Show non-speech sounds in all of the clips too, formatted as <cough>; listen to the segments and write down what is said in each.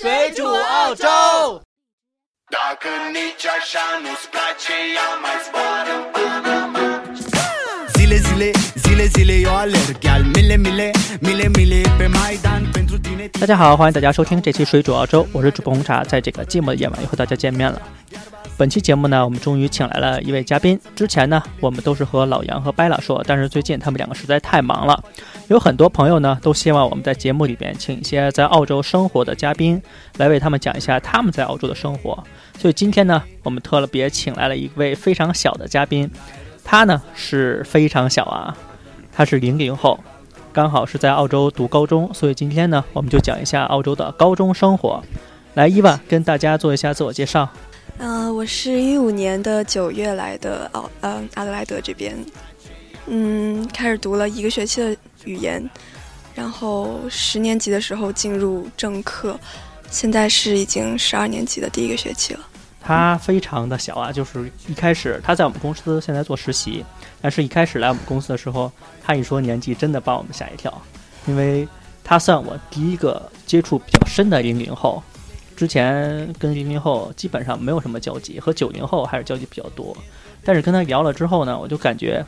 水煮澳洲。Dacă nici așa nu-ți place, ia mai zboară în Panama Zile, zile, zile, zile eu alerg Iar mile, mile, mile, mile pe Maidan pentru tine 大家好，欢迎大家收听这期《水煮澳洲》，我是主播红茶，在这个寂寞的夜晚又和大家见面了。本期节目呢，我们终于请来了一位嘉宾。之前呢，我们都是和老杨和白拉说，但是最近他们两个实在太忙了，有很多朋友呢都希望我们在节目里边请一些在澳洲生活的嘉宾来为他们讲一下他们在澳洲的生活。所以今天呢，我们特别请来了一位非常小的嘉宾，他呢是非常小啊，他是零零后。刚好是在澳洲读高中，所以今天呢，我们就讲一下澳洲的高中生活。来，伊万跟大家做一下自我介绍。嗯、我是一五年的九月来的奥呃阿德莱德这边，嗯，开始读了一个学期的语言，然后十年级的时候进入正课，现在是已经十二年级的第一个学期了。他非常的小啊，就是一开始他在我们公司现在做实习，但是一开始来我们公司的时候，他一说年纪，真的把我们吓一跳，因为他算我第一个接触比较深的零零后，之前跟零零后基本上没有什么交集，和九零后还是交集比较多，但是跟他聊了之后呢，我就感觉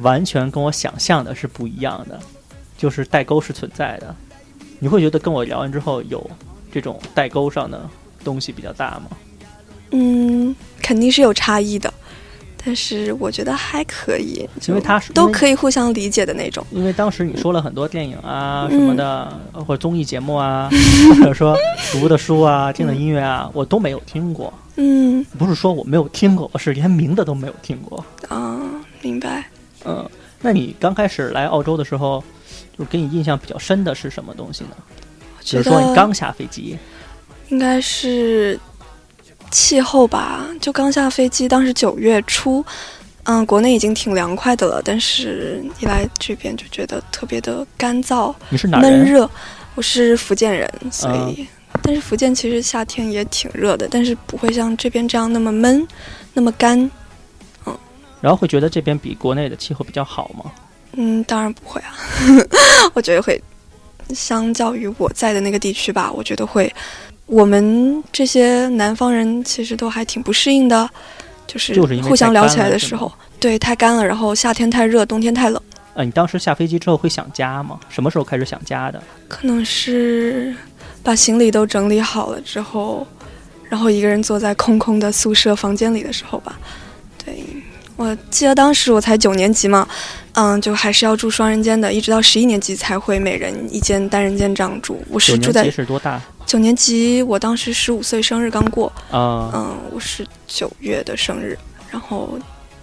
完全跟我想象的是不一样的，就是代沟是存在的。你会觉得跟我聊完之后有这种代沟上的东西比较大吗？嗯，肯定是有差异的，但是我觉得还可以，因为他是都。可以互相理解的那种。因为当时你说了很多电影啊嗯什么的，或者综艺节目啊，<laughs> 或者说读的书啊、听的音乐啊，我都没有听过。嗯不是说我没有听过，我是连名字都没有听过。啊，明白。嗯，那你刚开始来澳洲的时候，就给你印象比较深的是什么东西呢？比觉如说你刚下飞机，应该是气候吧，就刚下飞机，当时九月初，嗯，国内已经挺凉快的了，但是一来这边就觉得特别的干燥、你是哪？闷热。我是福建人，所以，但是福建其实夏天也挺热的，但是不会像这边这样那么闷，那么干。嗯然后会觉得这边比国内的气候比较好吗？嗯，当然不会啊，<laughs> 我觉得会，相较于我在的那个地区吧，我觉得会，我们这些南方人其实都还挺不适应的，就是互相聊起来的时候，对，太干了，然后夏天太热，冬天太冷，呃，你当时下飞机之后会想家吗？什么时候开始想家的？可能是把行李都整理好了之后，然后一个人坐在空空的宿舍房间里的时候吧，对。我记得当时我才九年级嘛，嗯，就还是要住双人间的，一直到十一年级才会每人一间单人间这样住。我是住在级是多大？九年级，我当时十五岁生日刚过，啊、嗯，我是九月的生日，然后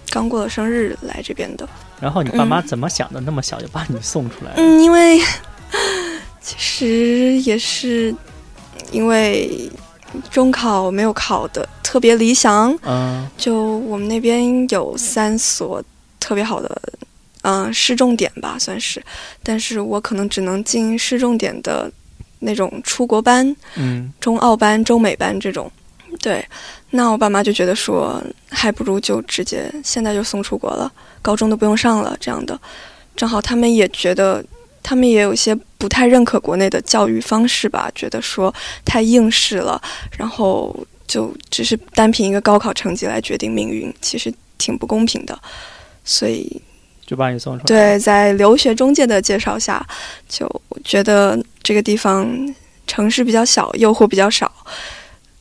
刚过了生日来这边的。然后你爸妈嗯怎么想的？那么小就把你送出来了？嗯，因为其实也是因为中考没有考的特别理想，嗯就我们那边有三所特别好的，嗯、市重点吧，算是，但是我可能只能进市重点的那种出国班，嗯中澳班、中美班这种。对，那我爸妈就觉得说，还不如就直接现在就送出国了，高中都不用上了这样的。正好他们也觉得，他们也有些不太认可国内的教育方式吧，觉得说太应试了，然后就只是单凭一个高考成绩来决定命运，其实挺不公平的。所以就把你送出来。，对，在留学中介的介绍下，就觉得这个地方城市比较小，诱惑比较少。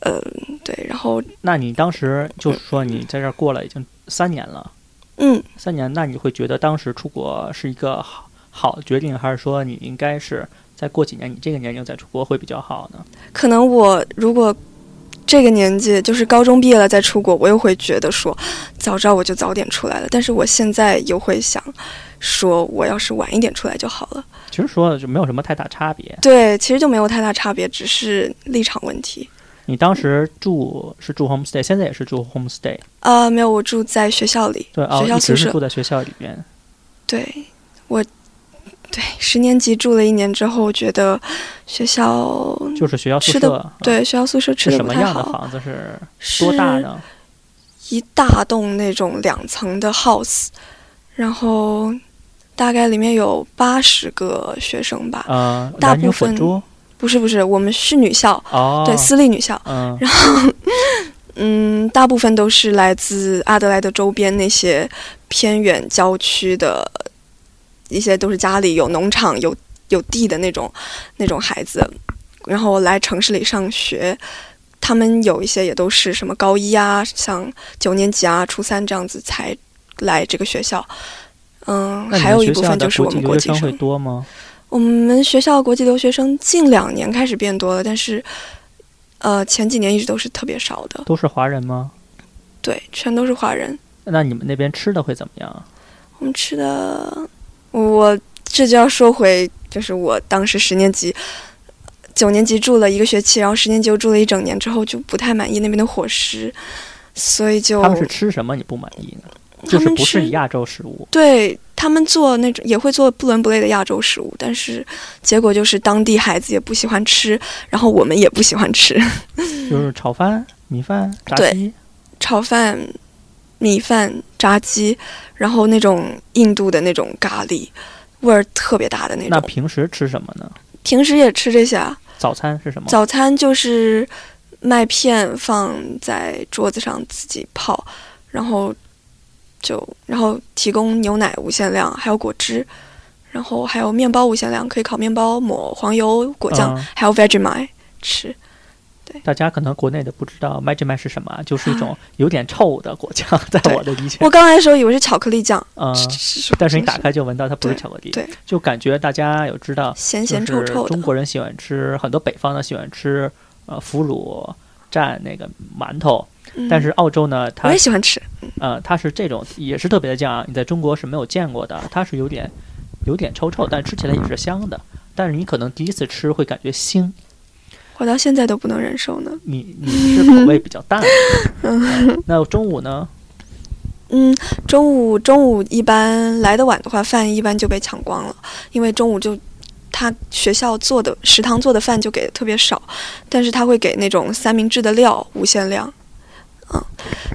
呃，对，然后那你当时就是说你在这儿过了已经三年了，嗯，三年，那你会觉得当时出国是一个好好的决定，还是说你应该是再过几年你这个年龄再出国会比较好呢？可能我如果这个年纪就是高中毕业了再出国，我又会觉得说，早知道我就早点出来了。但是我现在又会想，说我要是晚一点出来就好了。其实说的就没有什么太大差别。对，其实就没有太大差别，只是立场问题。你当时住是住 homestay，现在也是住 homestay，呃，没有，我住在学校里，对啊，学校宿舍一直是住。在学校里边。对，我对十年级住了一年之后，觉得学校就是学校宿吃的对学校宿舍吃的什么不太好，样的房子？是多大呢？一大栋那种两层的 house，然后大概里面有八十个学生吧，呃，大部分不是不是，我们是女校，哦，对，私立女校。嗯，嗯，大部分都是来自阿德莱德周边那些偏远郊区的一些，都是家里有农场、有有地的那种那种孩子，然后来城市里上学。他们有一些也都是什么高一啊，像九年级啊、初三这样子才来这个学校。嗯，还有一部分就是我们国际生会生。多吗？我们学校国际留学生近两年开始变多了，但是呃前几年一直都是特别少的。都是华人吗？对，全都是华人。那你们那边吃的会怎么样？我们吃的，我这就要说回，就是我当时十年级、九年级住了一个学期，然后十年级又住了一整年之后，就不太满意那边的伙食，所以就他们是吃什么你不满意呢？就是不是吃亚洲食物？对他们做那种也会做不伦不类的亚洲食物，但是结果就是当地孩子也不喜欢吃，然后我们也不喜欢吃 <laughs> 就是炒饭、米饭、炸对鸡。炒饭、米饭、炸鸡，然后那种印度的那种咖喱，味儿特别大的那种。那平时吃什么呢？平时也吃这些啊。早餐是什么？早餐就是麦片放在桌子上自己泡，然后就然后提供牛奶无限量，还有果汁，然后还有面包无限量，可以烤面包抹黄油果酱，嗯还有 Vegemite 吃。大家可能国内的不知道 i m a 是什么啊，<laughs> 就是一种有点臭的果酱，<laughs> 在我的理解。我刚来的时候以为是巧克力酱，嗯，是但是你打开就闻到它不是巧克力，对就感觉大家有知道，咸咸臭臭的。中国人喜欢吃，很多北方的喜欢吃呃腐乳蘸那个馒头，嗯但是澳洲呢，它我也喜欢吃，呃它是这种也是特别的酱啊，你在中国是没有见过的，它是有点有点臭臭，但吃起来也是香的。但是你可能第一次吃会感觉腥，我到现在都不能忍受呢。你你是口味比较淡。<laughs> 嗯那中午呢？嗯，中午中午一般来的晚的话，饭一般就被抢光了，因为中午就他学校做的食堂做的饭就给的特别少，但是他会给那种三明治的料无限量，嗯，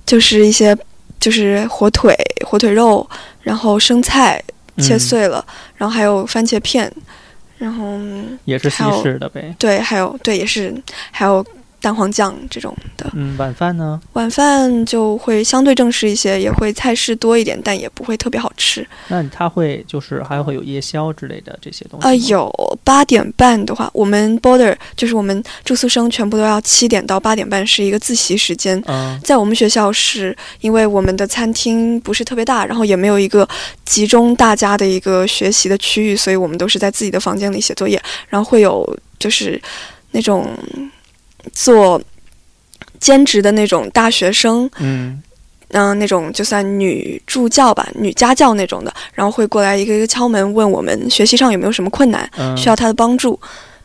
就是一些就是火腿、火腿肉，然后生菜切嗯碎了，然后还有番茄片，然后也是西还有式的呗。对，还有对也是还有蛋黄酱这种的。嗯，晚饭呢？晚饭就会相对正式一些，也会菜式多一点，但也不会特别好吃。那它会就是还会有夜宵之类的这些东西啊、吗有八点半的话，我们 border 就是我们住宿生全部都要七点到八点半是一个自习时间。嗯在我们学校是因为我们的餐厅不是特别大，然后也没有一个集中大家的一个学习的区域，所以我们都是在自己的房间里写作业，然后会有就是那种做兼职的那种大学生，嗯嗯、那种就算女助教吧，女家教那种的，然后会过来一个一个敲门，问我们学习上有没有什么困难，嗯，需要他的帮助，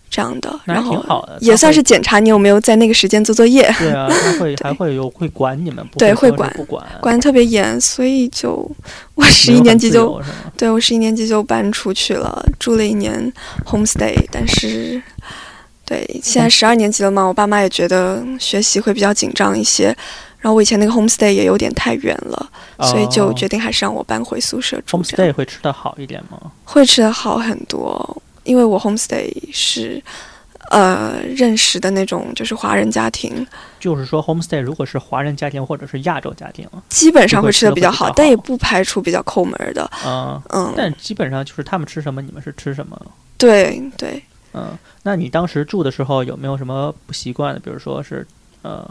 这样的，然后也算是检查你有没有在那个时间做作业，对啊，他会还会有会管你们，对会管不管，管得特别严，所以就我十一年级就？对我十一年级就搬出去了，住了一年 homestay，但是。对，现在十二年级了嘛，我爸妈也觉得学习会比较紧张一些，然后我以前那个 homestay 也有点太远了，所以就哦决定还是让我搬回宿舍住。homestay 会吃的好一点吗？会吃的好很多，因为我 homestay 是呃认识的那种就是华人家庭，就是说 homestay 如果是华人家庭或者是亚洲家庭，基本上会吃的比较好，但也不排除比较抠门儿的。嗯，嗯，但基本上就是他们吃什么，你们是吃什么。对对，嗯，那你当时住的时候有没有什么不习惯的？比如说是呃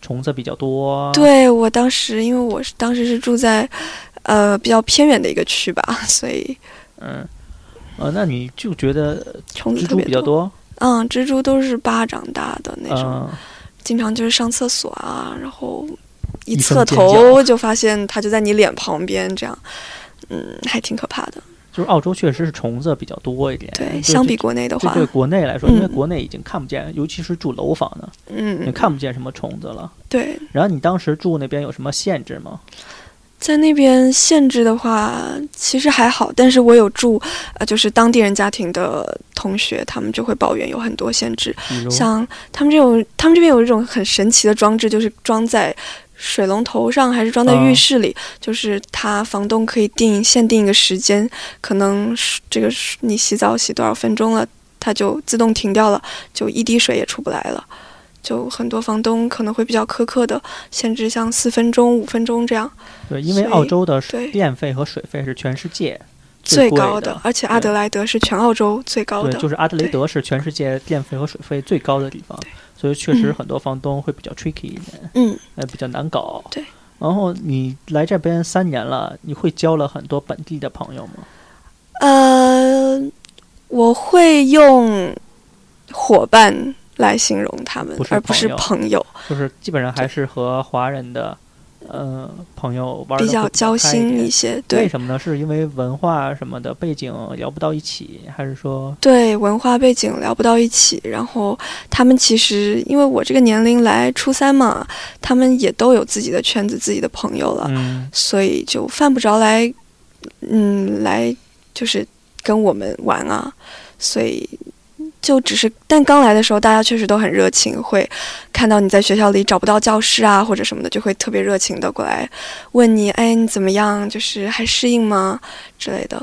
虫子比较多，，对我当时因为我是当时是住在呃比较偏远的一个区吧，所以嗯，呃，那你就觉得虫子。比较多，嗯，蜘蛛都是巴掌大的那种，嗯，经常就是上厕所啊，然后一一侧头就发现它就在你脸旁边，这样，嗯，还挺可怕的。就是澳洲确实是虫子比较多一点，对，相比国内的话，这对国内来说，因为嗯国内已经看不见，尤其是住楼房的，嗯，你看不见什么虫子了。对，然后你当时住那边有什么限制吗？在那边限制的话，其实还好，但是我有住，呃，就是当地人家庭的同学，他们就会抱怨有很多限制，像他们这种，他们这边有一种很神奇的装置，就是装在水龙头上，还是装在浴啊室里，就是他房东可以定限定一个时间，可能是这个是你洗澡洗多少分钟了。它就自动停掉了，就一滴水也出不来了。就很多房东可能会比较苛刻的限制，像四分钟、五分钟这样对，因为澳洲的对电费和水费是全世界最高的，而且阿德莱德是全澳洲最高对，的。就是阿德雷德是全世界电费和水费最高的地方，所以确实很多房东会比较 tricky 一点，嗯，呃，比较难搞。对。然后你来这边三年了，你会交了很多本地的朋友吗？呃，我会用伙伴来形容他们不，而不是朋友，就是基本上还是和华人的呃朋友玩比较交心一些。对为什么呢？是因为文化什么的背景聊不到一起，还是说对，文化背景聊不到一起，然后他们其实因为我这个年龄来初三嘛，他们也都有自己的圈子、自己的朋友了，嗯所以就犯不着来，嗯，来就是跟我们玩啊，所以就只是，但刚来的时候，大家确实都很热情，会看到你在学校里找不到教室啊或者什么的，就会特别热情的过来问你，哎，你怎么样？就是还适应吗？之类的。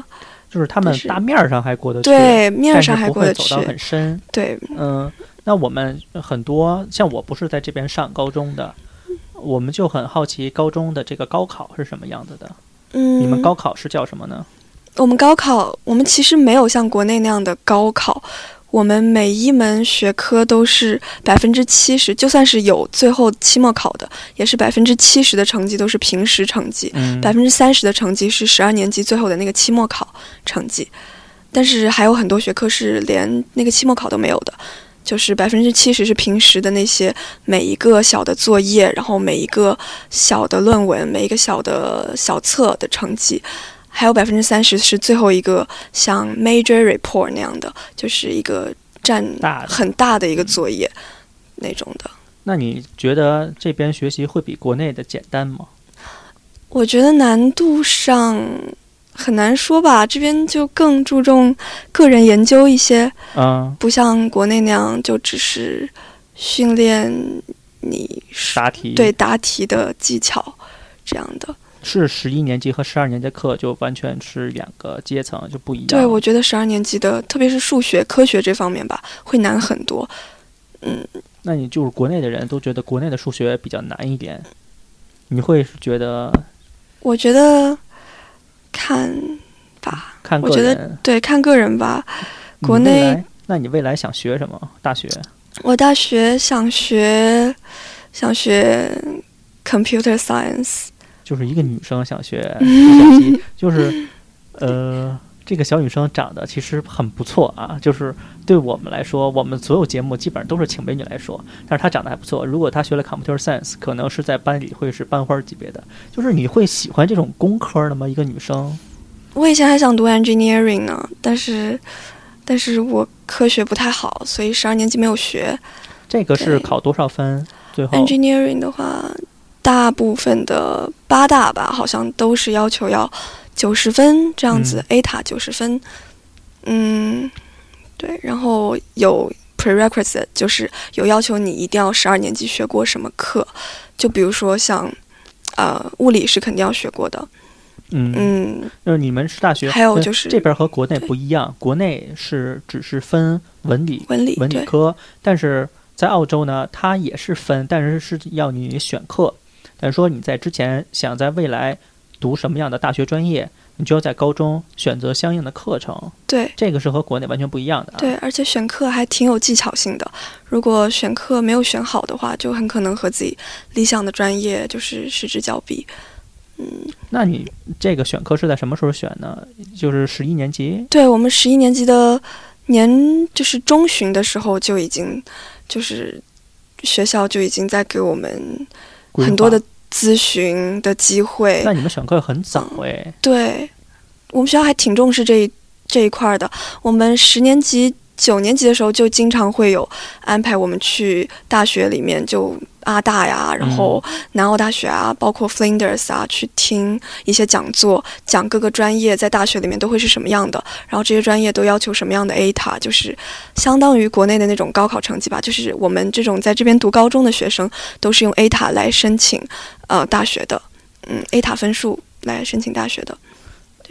就是他们大面儿上还过得去，对，面上还过得去走到。很深。对，嗯，那我们很多像我不是在这边上高中的，我们就很好奇高中的这个高考是什么样子的。嗯，你们高考是叫什么呢？我们高考，我们其实没有像国内那样的高考，我们每一门学科都是百分之七十，就算是有最后期末考的，也是百分之七十的成绩都是平时成绩，嗯，百分之三十的成绩是十二年级最后的那个期末考成绩。但是还有很多学科是连那个期末考都没有的，就是百分之七十是平时的那些每一个小的作业，然后每一个小的论文，每一个小的小册的成绩，还有百分之三十是最后一个像 major report 那样的，就是一个占大很大的一个作业那种的。那你觉得这边学习会比国内的简单吗？我觉得难度上很难说吧，这边就更注重个人研究一些，嗯，不像国内那样就只是训练你答题对答题的技巧这样的。是十一年级和十二年级的课就完全是两个阶层，就不一样。对，我觉得十二年级的，特别是数学、科学这方面吧，会难很多。嗯，那你就是国内的人都觉得国内的数学比较难一点，你会是觉得我觉得看吧，看我觉得。对看个人吧。国内，那你未来想学什么？大学？我大学想学想学 computer science，就是一个女生想学 <laughs> 计算机，就是呃，这个小女生长得其实很不错啊，就是对我们来说，我们所有节目基本上都是请美女来说，但是她长得还不错。如果她学了 computer science，可能是在班里会是班花级别的。就是你会喜欢这种工科的吗？一个女生？我以前还想读 engineering 呢，但是但是我科学不太好，所以十二年级没有学。这个是考多少分？最后 engineering 的话，大部分的八大吧，好像都是要求要九十分这样子、a 塔九十分。嗯，对，然后有 prerequisite，就是有要求你一定要十二年级学过什么课，就比如说像呃物理是肯定要学过的，嗯，嗯，就是你们是大学，呃还有就是这边和国内不一样，国内是只是分文理文理文理科，但是在澳洲呢，它也是分，但是是要你选课。但是说你在之前想在未来读什么样的大学专业，你就要在高中选择相应的课程，对。这个是和国内完全不一样的、啊。对，而且选课还挺有技巧性的。如果选课没有选好的话，就很可能和自己理想的专业就是失之交臂。嗯，那你这个选课是在什么时候选呢？就是十一年级。对我们十一年级的年就是中旬的时候就已经，就是学校就已经在给我们规很多的咨询的机会那。你们选课很早哎，对，我们学校还挺重视这一这一块儿的。我们十年级、九年级的时候就经常会有安排我们去大学里面，就阿大呀，然后南澳大学啊，包括 Flinders 啊，去听一些讲座，讲各个专业在大学里面都会是什么样的，然后这些专业都要求什么样的 ATA，就是相当于国内的那种高考成绩吧。就是我们这种在这边读高中的学生，都是用 ATA 来申请呃大学的，嗯，ATA 分数来申请大学的。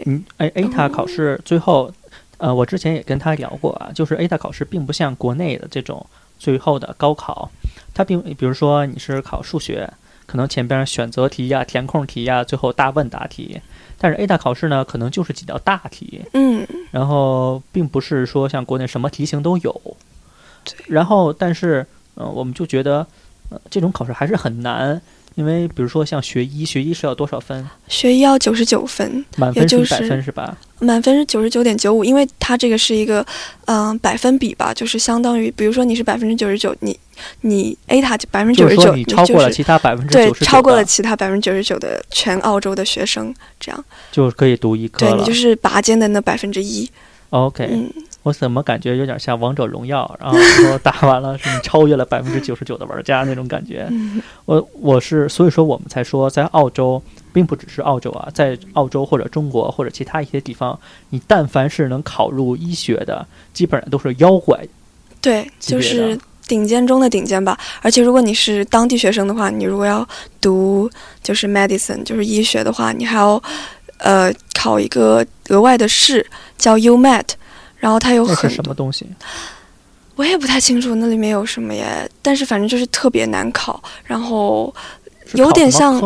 嗯，哎，ATA 考试最后呃，我之前也跟他聊过啊，就是 A 大考试并不像国内的这种最后的高考，它并比如说你是考数学，可能前边选择题呀、填空题呀，最后大问答题，但是 A 大考试呢，可能就是几道大题，嗯，然后并不是说像国内什么题型都有，然后但是呃，我们就觉得呃这种考试还是很难。因为比如说像学医，学医是要多少分？学医要九十九分，满分是一百分是吧？满分是九十九点九五，因为它这个是一个嗯、百分比吧，就是相当于，比如说你是百分之九十九，你你 A 塔百分之就是九十九，超过了就是其他百分之对九十九，超过了其他百分之九十九的全澳洲的学生，这样就可以读医科了对你就。是拔尖的那百分之一，OK，、嗯，我怎么感觉有点像王者荣耀，然后说打完了是你超越了 <laughs> 百分之九十九的玩家那种感觉。嗯 <laughs> 我我是所以说我们才说，在澳洲并不只是澳洲啊，在澳洲或者中国或者其他一些地方，你但凡是能考入医学的，基本上都是妖怪。对，就是顶尖中的顶尖吧。而且如果你是当地学生的话，你如果要读就是 medicine，就是医学的话，你还要呃考一个额外的试，叫 UMAT，然后它有很多是什么东西？我也不太清楚那里面有什么耶，但是反正就是特别难考，然后有点像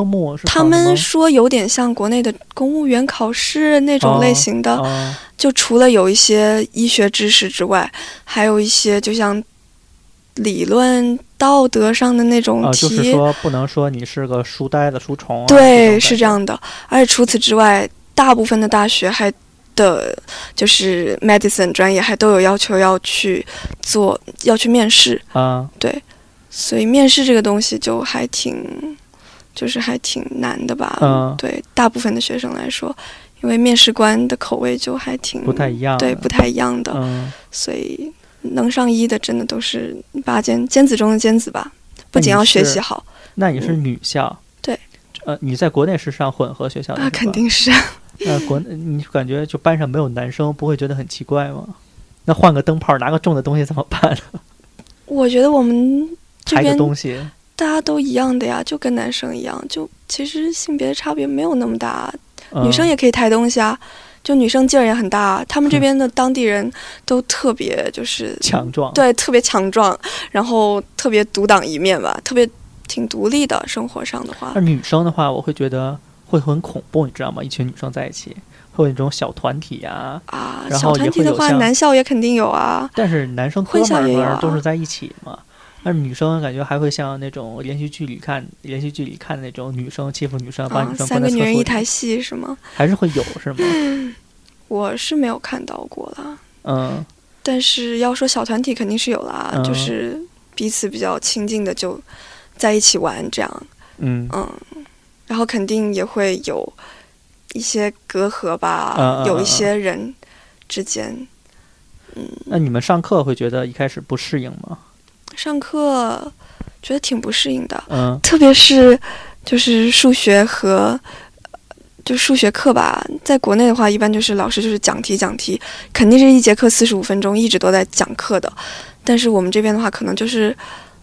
他们说有点像国内的公务员考试那种类型的，哦就除了有一些医学知识之外，还有一些就像理论道德上的那种哦，题。就是说不能说你是个书呆子、书虫、啊。对，是这样的。而且除此之外，大部分的大学还的，就是 medicine 专业还都有要求要去做，要去面试。啊。对，所以面试这个东西就还挺，就是还挺难的吧。嗯对大部分的学生来说，因为面试官的口味就还挺不太一样对，不太一样的。嗯，所以能上医的真的都是拔尖尖子中的尖子吧。不仅要学习好那你是女校？嗯对。呃，你在国内是上混合学校的啊，肯定是。<laughs> 那国内你感觉就班上没有男生，不会觉得很奇怪吗？那换个灯泡，拿个重的东西怎么办呢？<laughs> 我觉得我们这边东西，大家都一样的呀，就跟男生一样，就其实性别差别没有那么大，嗯、女生也可以抬东西啊。就女生劲儿也很大，他们这嗯边的当地人都特别就是强壮。，对，特别强壮，然后特别独当一面吧，特别挺独立的。生活上的话那，女生的话，我会觉得会很恐怖，你知道吗？一群女生在一起，会有那种小团体呀、啊，然后小团体的话，男校也肯定有啊。但是男生哥混们儿们校也都是在一起嘛。但是女生感觉还会像那种连续剧里看连续剧里看的那种女生欺负女生，把啊女，生三个女人一台戏是吗？还是会有是吗？<clears throat> 我是没有看到过啦，嗯，但是要说小团体肯定是有啦，嗯就是彼此比较亲近的就在一起玩这样，嗯嗯，然后肯定也会有一些隔阂吧，有一些人之间嗯那你们上课会觉得一开始不适应吗？上课觉得挺不适应的，嗯特别是就是数学和就数学课吧，在国内的话，一般就是老师就是讲题讲题，肯定是一节课四十五分钟，一直都在讲课的。但是我们这边的话，可能就是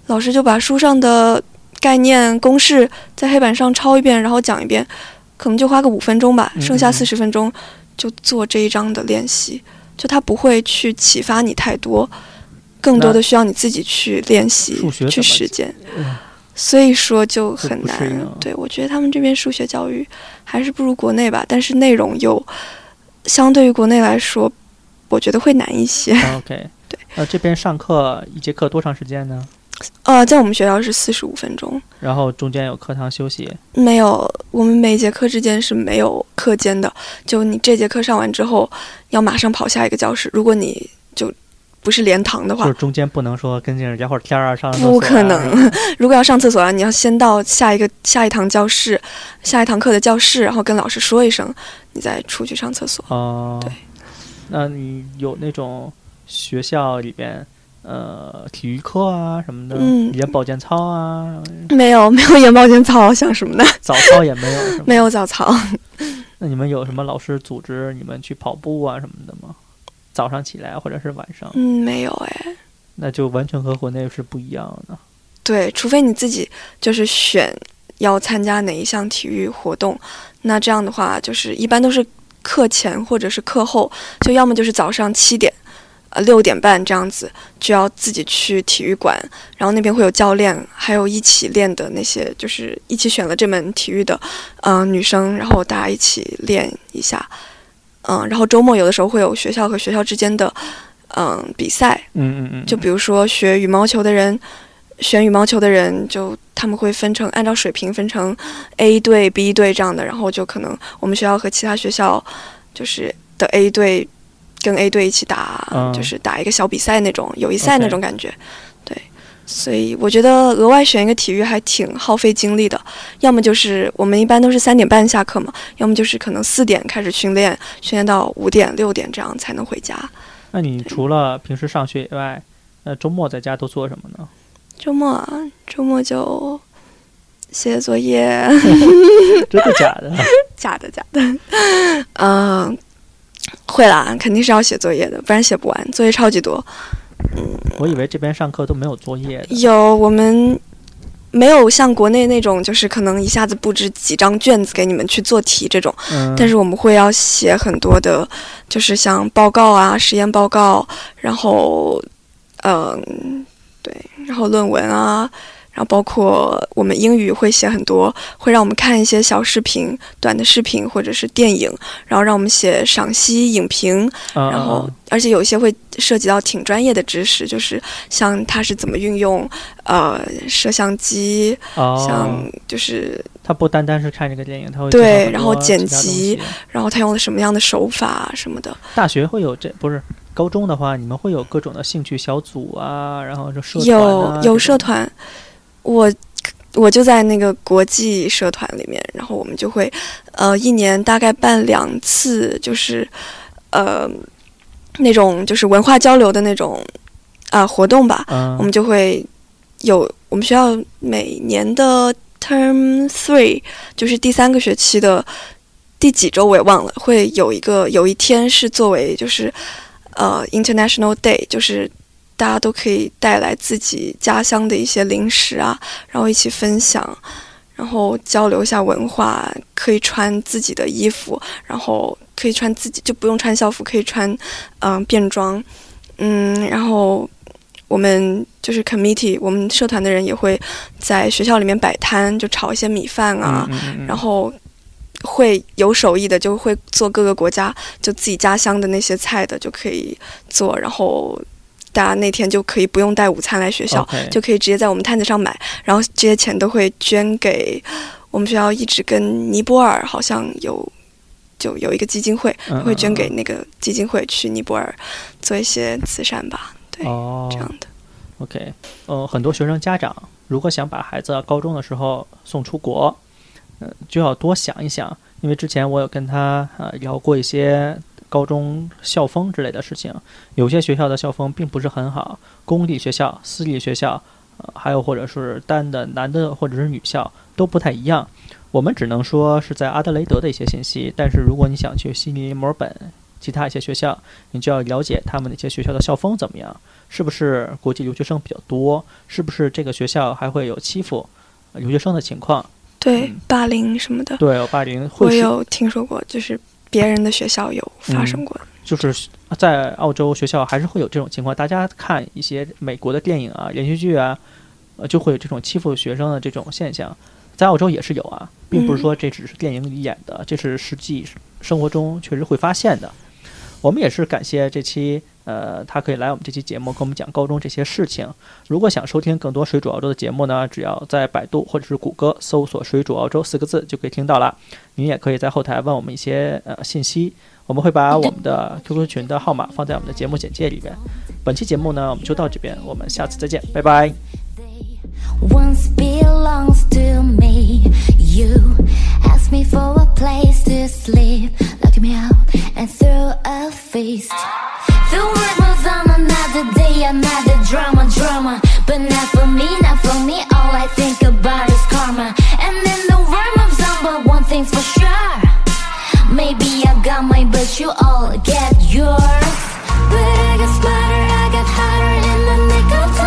老师就把书上的概念公式在黑板上抄一遍，然后讲一遍，可能就花个五分钟吧，嗯剩下嗯四十分钟就做这一章的练习。就他不会去启发你太多，更多的需要你自己去练习、去实践。嗯所以说就很难啊。对我觉得他们这边数学教育还是不如国内吧，但是内容又相对于国内来说，我觉得会难一些。OK，<laughs> 对。呃，这边上课一节课多长时间呢？呃，在我们学校是四十五分钟，然后中间有课堂休息。没有我们每节课之间是没有课间的，就你这节课上完之后要马上跑下一个教室，如果你就不是连堂的话就是，中间不能说跟人聊会儿天儿啊，上上厕所啊不可能。<laughs> 如果要上厕所啊，你要先到下一个下一堂教室，下一堂课的教室，然后跟老师说一声，你再出去上厕所。哦，对。那你有那种学校里边呃体育课啊什么的，嗯练保健操啊，没有 <laughs> 没有眼保健操，像什么的？<laughs> 早操也没有？没有早操。<laughs> 那你们有什么老师组织你们去跑步啊什么的吗？早上起来或者是晚上，嗯，没有哎。那就完全和国内是不一样的。对，除非你自己就是选要参加哪一项体育活动，那这样的话就是一般都是课前或者是课后，就要么就是早上七点，呃六点半这样子，就要自己去体育馆，然后那边会有教练，还有一起练的那些，就是一起选了这门体育的，嗯、女生，然后大家一起练一下，嗯、然后周末有的时候会有学校和学校之间的，嗯、比赛，嗯嗯嗯，就比如说学羽毛球的人，选羽毛球的人就他们会分成按照水平分成 A 队、B 队这样的，然后就可能我们学校和其他学校就是的 A 队跟 A 队一起打，嗯就是打一个小比赛那种友谊赛那种感觉。对，所以我觉得额外选一个体育还挺耗费精力的，要么就是我们一般都是三点半下课嘛，要么就是可能四点开始训练，训练到五点六点这样才能回家。那你除了平时上学以外，呃，周末在家都做什么呢？周末啊，周末就写作业，<laughs> 真的假的？假 <laughs> 的假的，<laughs> 嗯、会啦，肯定是要写作业的，不然写不完，作业超级多。嗯我以为这边上课都没有作业的。有我们没有像国内那种，就是可能一下子布置几张卷子给你们去做题这种，嗯，但是我们会要写很多的，就是像报告啊、实验报告，然后，嗯、对，然后论文啊，然后包括我们英语会写很多，会让我们看一些小视频、短的视频或者是电影，然后让我们写赏析影评，嗯，然后嗯而且有一些会涉及到挺专业的知识，就是像它是怎么运用呃摄像机，哦，像就是他不单单是看这个电影，他会对然后剪辑然后他用了什么样的手法什么的。大学会有这不是高中的话，你们会有各种的兴趣小组啊，然后就社团有啊有社团，我我就在那个国际社团里面，然后我们就会呃一年大概办两次，就是呃那种就是文化交流的那种啊、活动吧，嗯，我们就会有我们学校每年的 Term Three，就是第三个学期的第几周我也忘了，会有一个有一天是作为就是呃 International Day，就是大家都可以带来自己家乡的一些零食啊，然后一起分享。然后交流一下文化，可以穿自己的衣服，然后可以穿自己就不用穿校服，可以穿嗯、便装，嗯，然后我们就是 committee，我们社团的人也会在学校里面摆摊，就炒一些米饭啊，嗯嗯嗯然后会有手艺的就会做各个国家就自己家乡的那些菜的就可以做，然后大家那天就可以不用带午餐来学校就可以直接在我们摊子上买，然后这些钱都会捐给我们学校一直跟尼泊尔好像有。就有一个基金会，嗯会捐给那个基金会去尼泊尔做一些慈善吧，对，哦这样的。OK，呃，很多学生家长如果想把孩子高中的时候送出国，嗯、就要多想一想，因为之前我有跟他呃聊过一些高中校风之类的事情，有些学校的校风并不是很好，公立学校、私立学校，呃，还有或者是单的男的或者是女校都不太一样。我们只能说是在阿德雷德的一些信息，但是如果你想去悉尼、墨尔本其他一些学校，你就要了解他们那些学校的校风怎么样。是不是国际留学生比较多？是不是这个学校还会有欺负呃留学生的情况？对嗯，霸凌什么的，对，有霸凌我会有听说过，就是别人的学校有发生过。就是在澳洲学校还是会有这种情况。大家看一些美国的电影啊、连续剧啊，呃，就会有这种欺负学生的这种现象，在澳洲也是有啊，并不是说这只是电影里演的，这是实际生活中确实会发现的。我们也是感谢这期呃，他可以来我们这期节目跟我们讲高中这些事情。如果想收听更多水煮澳洲的节目呢，只要在百度或者是谷歌搜索“水煮澳洲”四个字就可以听到了。您也可以在后台问我们一些呃信息，我们会把我们的 QQ 群的号码放在我们的节目简介里边。本期节目呢，我们就到这边，我们下次再见，拜拜。Once belongs to me. You asked me for a place to sleep, locked me out and threw a feast. The on another day, another drama, drama. But not for me, not for me. All I think about is karma. And the world one thing's for sure. Maybe I got mine, but you all get yours. But I got smarter, I got hotter in the nick of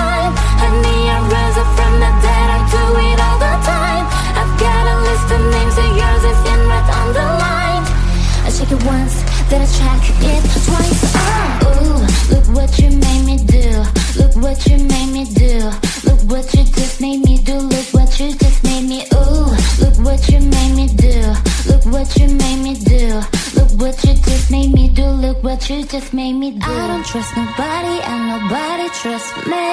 once, then I tried it twice. Ooh, look what you made me do. Look what you made me do. Look what you just made me do. Look what you just made me Ooh, look what you made me do. Look what you made me do. Look what you just made me do. Look what you just made me do. I don't trust nobody and nobody trusts me.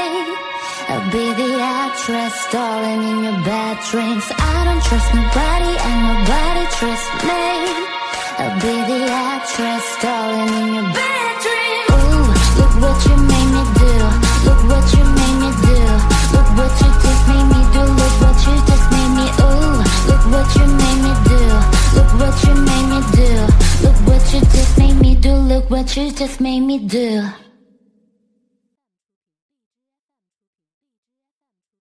I'll be the actress stalling in your bad dreams. I don't trust nobody and nobody trusts me. I'll be the actress starring in your dreams. Ooh, look what you made me do. Look what you made me do. Look what you just made me do. Look what you just made me. Ooh, look what you made me do. Look what you made me do. Look what you just made me do. Look what you just made me do.